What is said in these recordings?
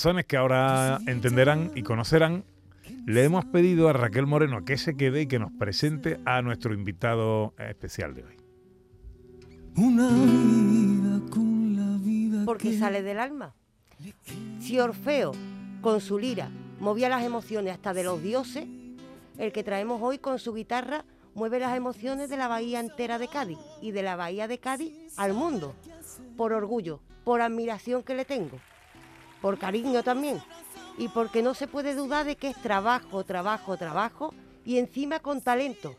Razones que ahora entenderán y conocerán, le hemos pedido a Raquel Moreno que se quede y que nos presente a nuestro invitado especial de hoy. Una vida con la vida porque que sale del alma. Si Orfeo, con su lira, movía las emociones hasta de los dioses, el que traemos hoy con su guitarra mueve las emociones de la bahía entera de Cádiz y de la bahía de Cádiz al mundo, por orgullo, por admiración que le tengo, por cariño también, y porque no se puede dudar de que es trabajo, trabajo, trabajo, y encima con talento.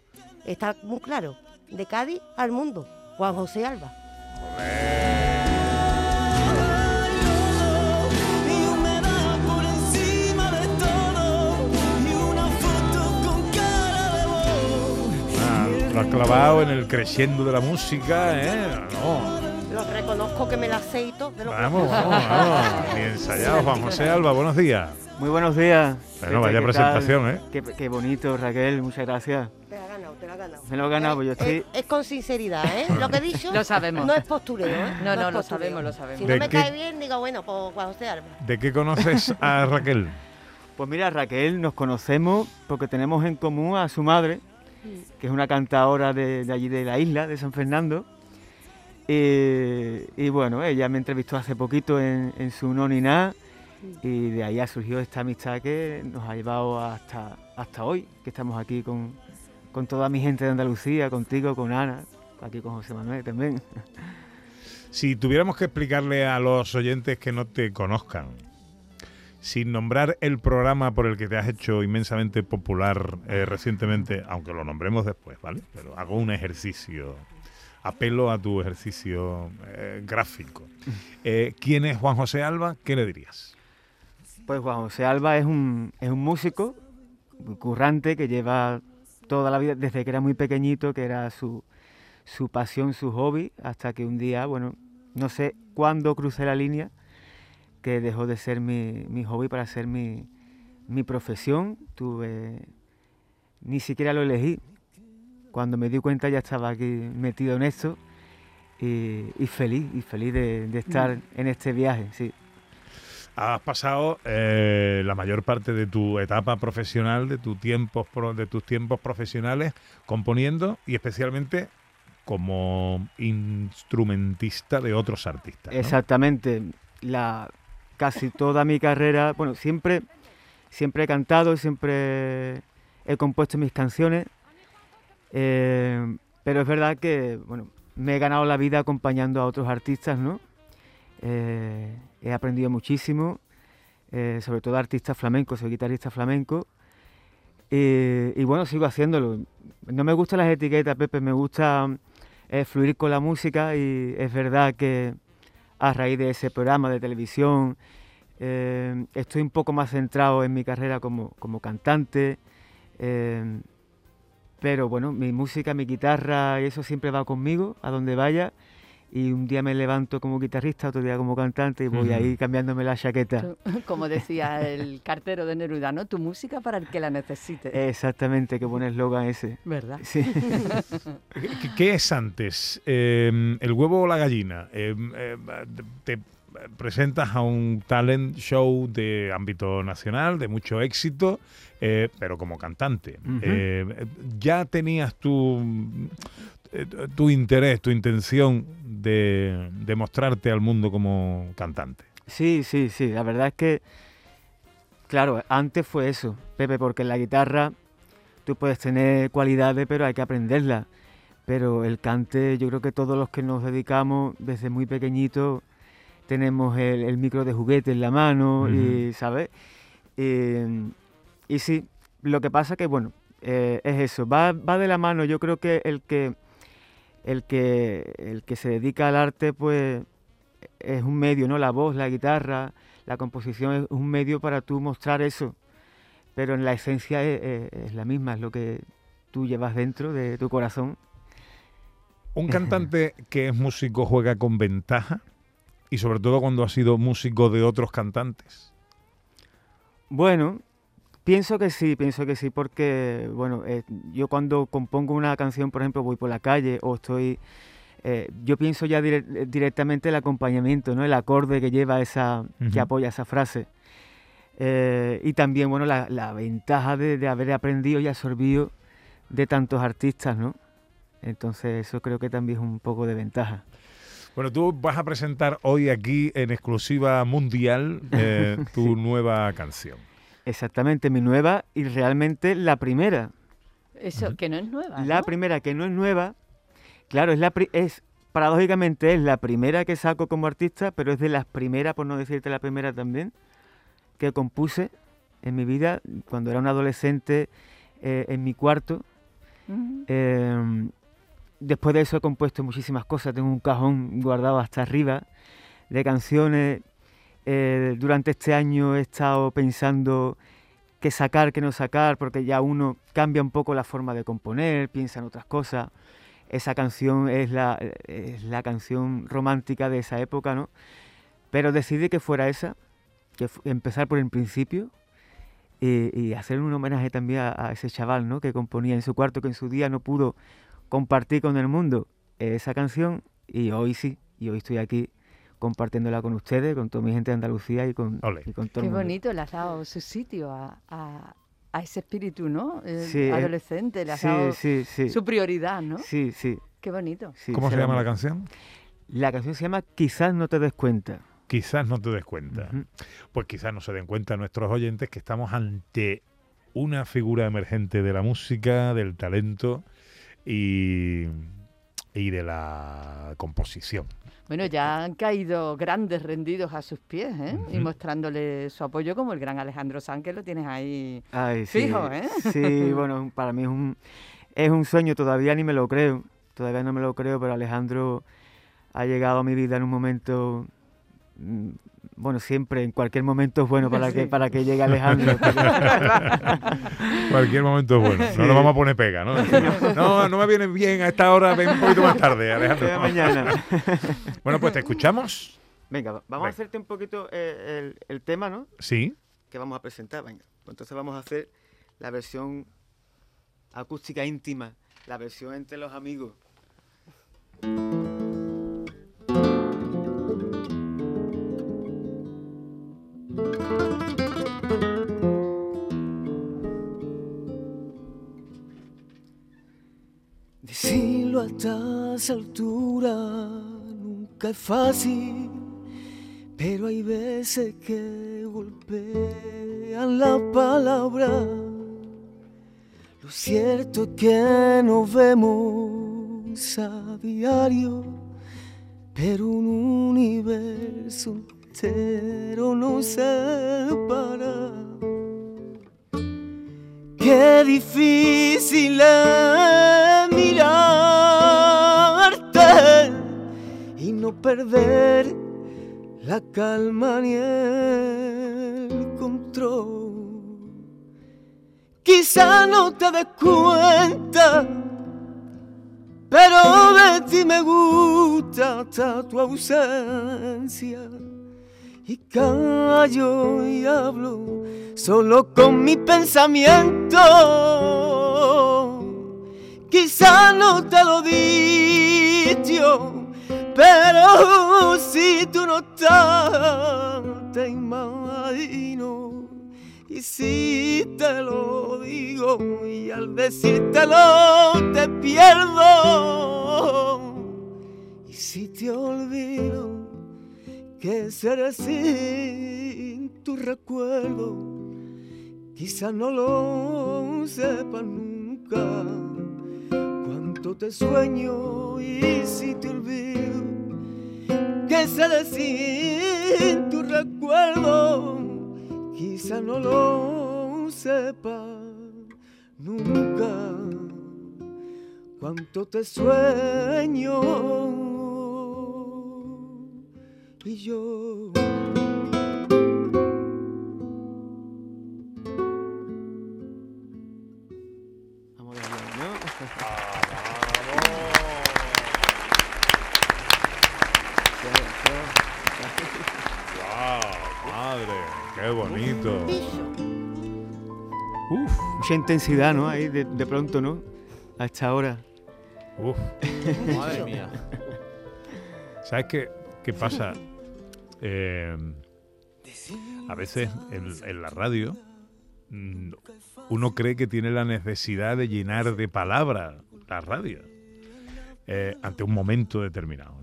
Está muy claro, de Cádiz al mundo, Juan José Alba. y humedad por encima de todo y una foto con cara de voz. Ah, lo ha clavado en el creciendo de la música, ¿eh? No, Lo reconozco que me la aceito de lo que vamos, vamos, vamos. Bien ensayado, Juan José Alba, buenos días. Muy buenos días. Bueno, Pepe, vaya ¿qué presentación, tal? ¿eh? Qué, qué bonito, Raquel, muchas gracias. Te la ha ganado, te la ha ganado. Me lo he ganado, pues yo Es- estoy... Es, es con sinceridad, ¿eh? Lo que he dicho Lo sabemos. no es postureo, ¿eh? No, no, es lo postureo. sabemos, lo sabemos. Si ¿De no me qué? cae bien, digo, bueno, pues Juan José Alba. ¿De qué conoces a Raquel? Pues mira, Raquel, nos conocemos porque tenemos en común a su madre, que es una cantadora de, de allí de la isla, de San Fernando. Y, y bueno, ella me entrevistó hace poquito en, en su Nonina y de ahí ha surgido esta amistad que nos ha llevado hasta, hasta hoy, que estamos aquí con, con toda mi gente de Andalucía, contigo, con Ana, aquí con José Manuel también. Si tuviéramos que explicarle a los oyentes que no te conozcan, sin nombrar el programa por el que te has hecho inmensamente popular eh, recientemente, aunque lo nombremos después, ¿vale? Pero hago un ejercicio, apelo a tu ejercicio eh, gráfico. Eh, ¿Quién es Juan José Alba? ¿Qué le dirías? Pues Juan José Alba es un, es un músico currante que lleva toda la vida, desde que era muy pequeñito, que era su, su pasión, su hobby, hasta que un día, bueno, no sé cuándo crucé la línea, que dejó de ser mi, mi hobby para ser mi, mi profesión. Tuve, ni siquiera lo elegí. Cuando me di cuenta ya estaba aquí metido en esto y, y feliz, y feliz de, de estar en este viaje, sí. Has pasado eh, la mayor parte de tu etapa profesional, de, tu tiempos pro- de tus tiempos profesionales, componiendo y especialmente como instrumentista de otros artistas. ¿no? Exactamente. La, casi toda mi carrera, bueno, siempre, siempre he cantado, siempre he compuesto mis canciones, eh, pero es verdad que, bueno, me he ganado la vida acompañando a otros artistas, ¿no? Eh, he aprendido muchísimo, eh, sobre todo artistas flamencos, soy guitarrista flamenco. Y, bueno, sigo haciéndolo. No me gustan las etiquetas, Pepe, me gusta eh, fluir con la música y es verdad que a raíz de ese programa de televisión eh, estoy un poco más centrado en mi carrera como, como cantante. eh, pero bueno, mi música, mi guitarra y eso siempre va conmigo a donde vaya. Y un día me levanto como guitarrista, otro día como cantante y voy ahí cambiándome la chaqueta. Como decía el cartero de Neruda, ¿no? Tu música para el que la necesite. Exactamente, qué buen eslogan ese. ¿Verdad? Sí. ¿Qué, qué es antes? Eh, ¿El huevo o la gallina? Eh, eh, te presentas a un talent show de ámbito nacional, de mucho éxito, eh, pero como cantante. Eh, ¿Ya tenías tu, eh, tu interés, tu intención de, de mostrarte al mundo como cantante? Sí, sí, sí. La verdad es que, claro, antes fue eso, Pepe, porque la guitarra tú puedes tener cualidades, pero hay que aprenderlas. Pero el cante, yo creo que todos los que nos dedicamos desde muy pequeñito tenemos el, el micro de juguete en la mano y, ¿sabes? Y, y sí, lo que pasa que, bueno, eh, es eso, va, va de la mano. Yo creo que el que el que el que se dedica al arte, pues es un medio, ¿no? La voz, la guitarra, la composición es un medio para tú mostrar eso, pero en la esencia es, es- es la misma, es lo que tú llevas dentro de tu corazón. Un cantante que es músico juega con ventaja y sobre todo cuando ha sido músico de otros cantantes. Bueno, pienso que sí, pienso que sí, porque, bueno, eh, yo cuando compongo una canción, por ejemplo, voy por la calle o estoy, eh, yo pienso ya dire- eh, directamente el acompañamiento, ¿no? El acorde que lleva esa, que apoya esa frase. Eh, y también, bueno, la, la ventaja de, de haber aprendido y absorbido de tantos artistas, ¿no? Entonces eso creo que también es un poco de ventaja. Bueno, tú vas a presentar hoy aquí en exclusiva mundial eh, tu nueva canción. Exactamente, mi nueva y realmente la primera. Eso, que no es nueva. La ¿no? primera que no es nueva, claro, es la pri- es paradójicamente es la primera que saco como artista, pero es de las primeras, por no decirte la primera también, que compuse en mi vida cuando era un adolescente eh, en mi cuarto. Eh, después de eso he compuesto muchísimas cosas, tengo un cajón guardado hasta arriba de canciones. Eh, durante este año he estado pensando qué sacar, qué no sacar, porque ya uno cambia un poco la forma de componer, piensa en otras cosas. Esa canción es la, es la canción romántica de esa época, ¿no? Pero decidí que fuera esa, que empezar por el principio y, y hacer un homenaje también a, a ese chaval, ¿no? Que componía en su cuarto, que en su día no pudo compartir con el mundo esa canción y hoy sí, y hoy estoy aquí compartiéndola con ustedes, con toda mi gente de Andalucía y con, y con todo Qué el mundo. bonito, le has dado su sitio a, a- a ese espíritu, ¿no? Sí, adolescente, le has Sí, dado sí, sí. su prioridad, ¿no? Sí, sí, Qué bonito. sí, ¿Cómo se llama la canción? La canción se llama Quizás no te des cuenta. Quizás no te des cuenta. Pues quizás no se den cuenta nuestros oyentes que estamos ante una figura emergente de la música, del talento y, y de la composición. Bueno, ya han caído grandes rendidos a sus pies, ¿eh? Y mostrándole su apoyo como el gran Alejandro Sanz, que lo tienes ahí. Ay, sí. Fijo, ¿eh? Sí, bueno, para mí es un, es un sueño, todavía ni me lo creo, todavía no me lo creo, pero Alejandro ha llegado a mi vida en un momento, bueno, siempre, en cualquier momento es bueno para, Sí. que, para que llegue Alejandro. Cualquier momento es bueno. No nos vamos a poner pega, ¿no? No, no me viene bien a esta hora, ven un poquito más tarde, Alejandro. mañana. Bueno, pues te escuchamos. Venga, va- vamos Venga. a hacerte un poquito eh, el, el tema, ¿no? Sí. Que vamos a presentar, venga. Pues entonces vamos a hacer la versión acústica íntima, la versión entre los amigos. Estas alturas nunca es fácil, pero hay veces que golpean la palabra. Lo cierto es que nos vemos a diario, pero un universo entero nos separa. Qué difícil es perder la calma ni el control. Quizá no te des cuenta, pero de ti me gusta hasta tu ausencia. Y callo y hablo solo con mi pensamiento. Quizá no te lo dicho, pero si tú no estás, te imagino. Y si te lo digo y al decírtelo te pierdo. Y si te olvido, que seré sin tu recuerdo. Quizás no lo sepas nunca te sueño y si te olvido que seré sin tu recuerdo. Quizás no lo sepas nunca cuánto te sueño y yo madre! ¡Qué bonito! Uf, Mucha intensidad, ¿no? Ahí de, de pronto, ¿no? A esta hora. uf. Madre mía. ¿Sabes qué, qué pasa? Eh, a veces en, en la radio mm, uno cree que tiene la necesidad de llenar de palabras la radio eh, ante un momento determinado.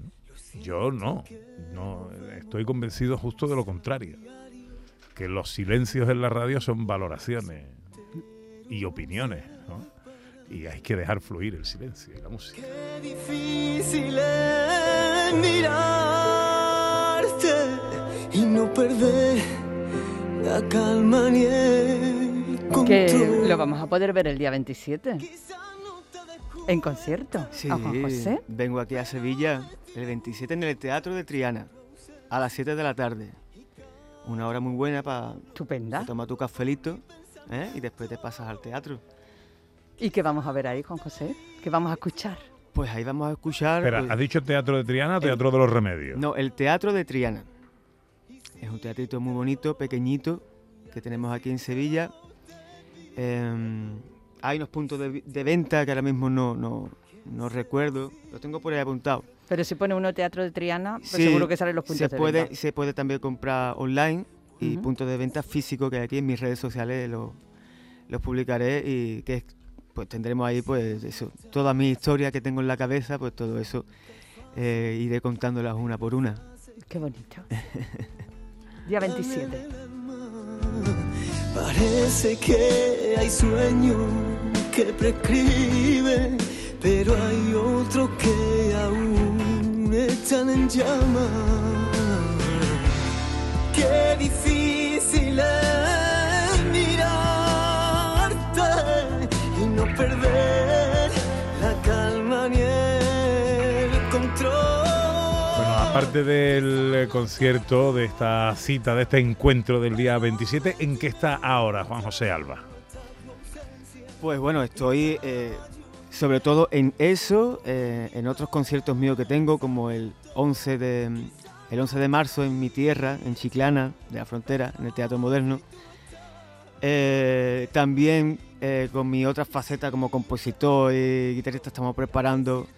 Yo no, no, estoy convencido justo de lo contrario, que los silencios en la radio son valoraciones y opiniones, ¿no? y hay que dejar fluir el silencio y la música. Qué difícil es mirarte y no perder la calma ni el Que control. lo vamos a poder ver el día 27 en concierto. Sí, A Juan José. vengo aquí a Sevilla el 27 en el Teatro de Triana, a las 7 de la tarde. Una hora muy buena para Estupenda. tomar tu cafelito ¿eh? y después te pasas al teatro. ¿Y qué vamos a ver ahí, Juan José? ¿Qué vamos a escuchar? Pues ahí vamos a escuchar... Espera, pues, ¿has dicho Teatro de Triana o Teatro de los Remedios? No, el Teatro de Triana. Es un teatrito muy bonito, pequeñito, que tenemos aquí en Sevilla. Em, hay unos puntos de, de venta que ahora mismo no, no, no recuerdo. Lo tengo por ahí apuntado. Pero si pone uno teatro de Triana, pues Sí, seguro que salen los puntos se de puede, venta. Se puede también comprar online y Ujú. puntos de venta físicos que hay aquí en mis redes sociales lo- los publicaré y que pues tendremos ahí pues eso, toda mi historia que tengo en la cabeza, pues todo eso eh, iré contándolas una por una. Qué bonito. Día 27. Parece que hay sueños que prescriben, pero hay otros que aún están en llamas. Qué difícil es mirarte y no perder aparte del eh, concierto, de esta cita, de este encuentro del día 27, ¿en qué está ahora Juan José Alba? Pues bueno, estoy eh, sobre todo en eso, eh, en otros conciertos míos que tengo, como el 11 de, el 11 de marzo en mi tierra, en Chiclana, de la frontera, en el Teatro Moderno. También con mi otra faceta como compositor y guitarrista estamos preparando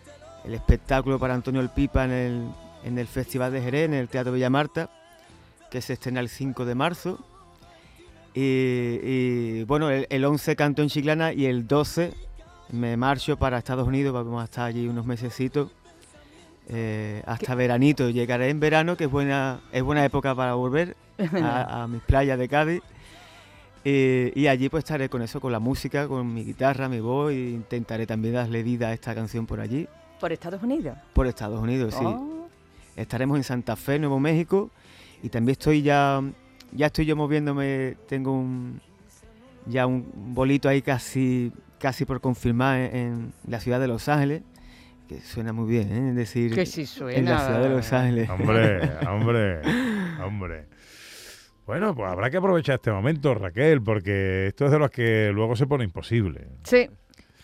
el espectáculo para Antonio El Pipa en el, en el Festival de Jerez, en el Teatro Villa Marta, que se estrena el 5 de marzo. Y, y, bueno, el, el 11 canto en Chiclana y el 12 me marcho para Estados Unidos, vamos a estar allí unos mesecitos. eh, hasta veranito, llegaré en verano, que es buena, es buena época para volver a, a mis playas de Cádiz. Eh, y allí pues estaré con eso, con la música, con mi guitarra, mi voz, e intentaré también darle vida a esta canción por allí, ¿Por Estados Unidos? por Estados Unidos, sí. Estaremos en Santa Fe, Nuevo México, y también estoy ya, ya estoy yo moviéndome, tengo un, ya un bolito ahí casi, casi por confirmar en, en la ciudad de Los Ángeles, que suena muy bien, ¿eh? Es decir, que sí suena. en la ciudad de Los Ángeles. Hombre, hombre, hombre. Bueno, pues habrá que aprovechar este momento, Raquel, porque esto es de los que luego se pone imposible. Sí.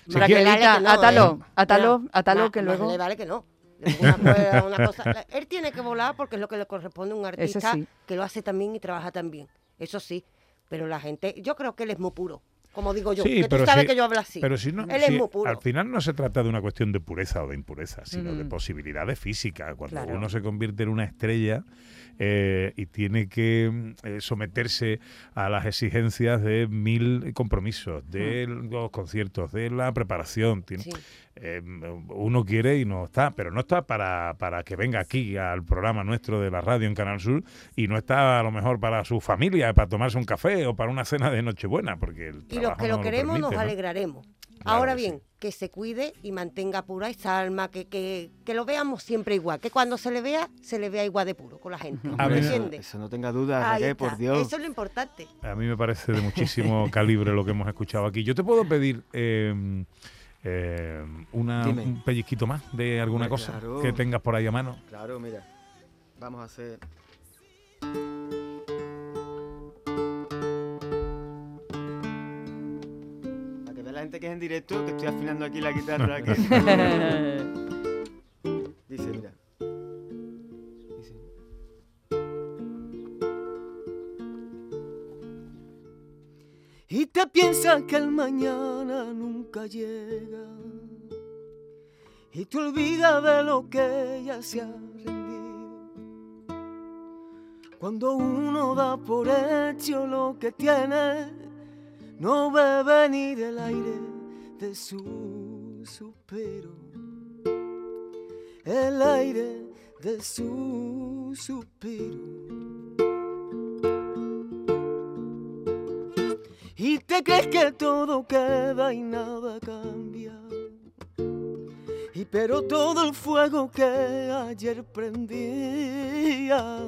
Raquelita, atalo, ¿eh? atalo, atalo, que luego... le vale que no. Una, cosa. Él tiene que volar porque es lo que le corresponde a un artista sí. que lo hace también y trabaja también. Eso sí. Pero la gente, yo creo que él es muy puro. Como digo yo, Sí, que pero tú sabes si- que yo hablo así. Pero si no, Él si es muy puro. al final no se trata de una cuestión de pureza o de impureza, sino de Mm. posibilidades físicas. Cuando Claro. uno se convierte en una estrella eh, y tiene que mm, eh, someterse a las exigencias de mil compromisos, de los conciertos, de la preparación. tiene- Sí. Eh, uno quiere y no está, pero no está para, para que venga aquí al programa nuestro de la radio en Canal Sur y no está a lo mejor para su familia, para tomarse un café o para una cena de Nochebuena, porque el Y los que no lo queremos permite, nos ¿no? alegraremos. Claro Ahora que bien, que se cuide y mantenga pura esa alma, que, que, que lo veamos siempre igual, que cuando se le vea, se le vea igual de puro con la gente. A ¿Me ver. eso, entiendes? eso no tenga duda, por Dios. Eso es lo importante. A mí me parece de muchísimo calibre lo que hemos escuchado aquí. Yo te puedo pedir eh, eh, una- un pellizquito más de alguna cosa claro. que tengas por ahí a mano. Claro, mira. Vamos a hacer. Para que vea la gente que es en directo, que estoy afinando aquí la guitarra. que- y te piensas que el mañana nunca llega y te olvidas de lo que ya se ha rendido. Cuando uno da por hecho lo que tiene, no ve venir el aire de su suspiro, el aire de su suspiro. Y te crees que todo queda y nada cambia. Y pero todo el fuego que ayer prendía,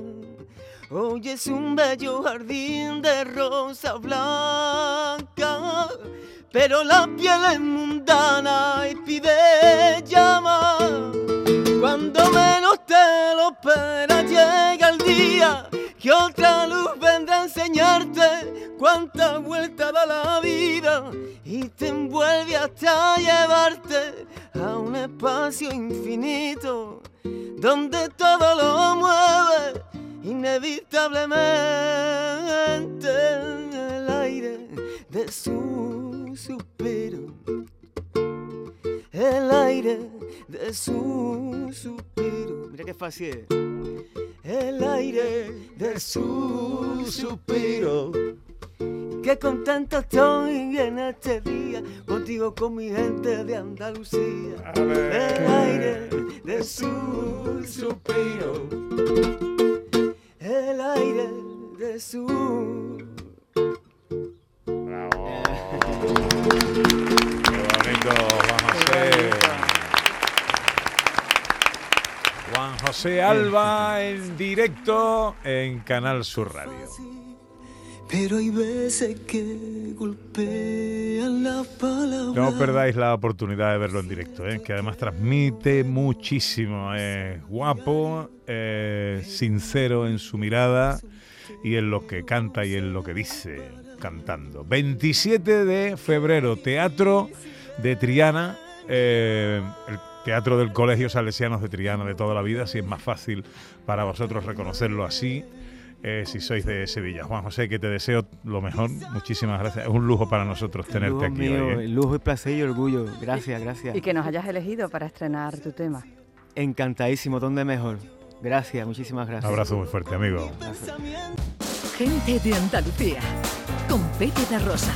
hoy es un bello jardín de rosa blanca, pero la piel es mundana y pide llama. Cuando menos te lo esperas llega el día que otra luz vendrá a enseñarte cuánta vuelta da la vida y te envuelve hasta llevarte a un espacio infinito donde todo lo mueve inevitablemente el aire de su suspiro. El aire de su suspiro Mira qué fácil es. el aire de su suspiro. Qué contento estoy en este día, contigo con mi gente de Andalucía. El aire de su suspiro. El aire de su José Alba en directo en Canal Sur Radio. Pero hay veces que golpean las palabras. No perdáis la oportunidad de verlo en directo, ¿eh? que además transmite muchísimo. Es guapo, eh, sincero en su mirada y en lo que canta y en lo que dice cantando. 27 de febrero, Teatro de Triana, eh, el Teatro del Colegio Salesianos de Triana de toda la vida, si es más fácil para vosotros reconocerlo así. eh, si sois de Sevilla. Juan José, que te deseo lo mejor. Muchísimas gracias. Es un lujo para nosotros tenerte lujo aquí mío, hoy. ¿eh? lujo y placer y orgullo. Gracias, gracias. Y que nos hayas elegido para estrenar tu tema. Encantadísimo, ¿dónde mejor? Gracias, muchísimas Un gracias. abrazo muy fuerte, amigo. Gente de Andalucía. Con Pepe de Rosa.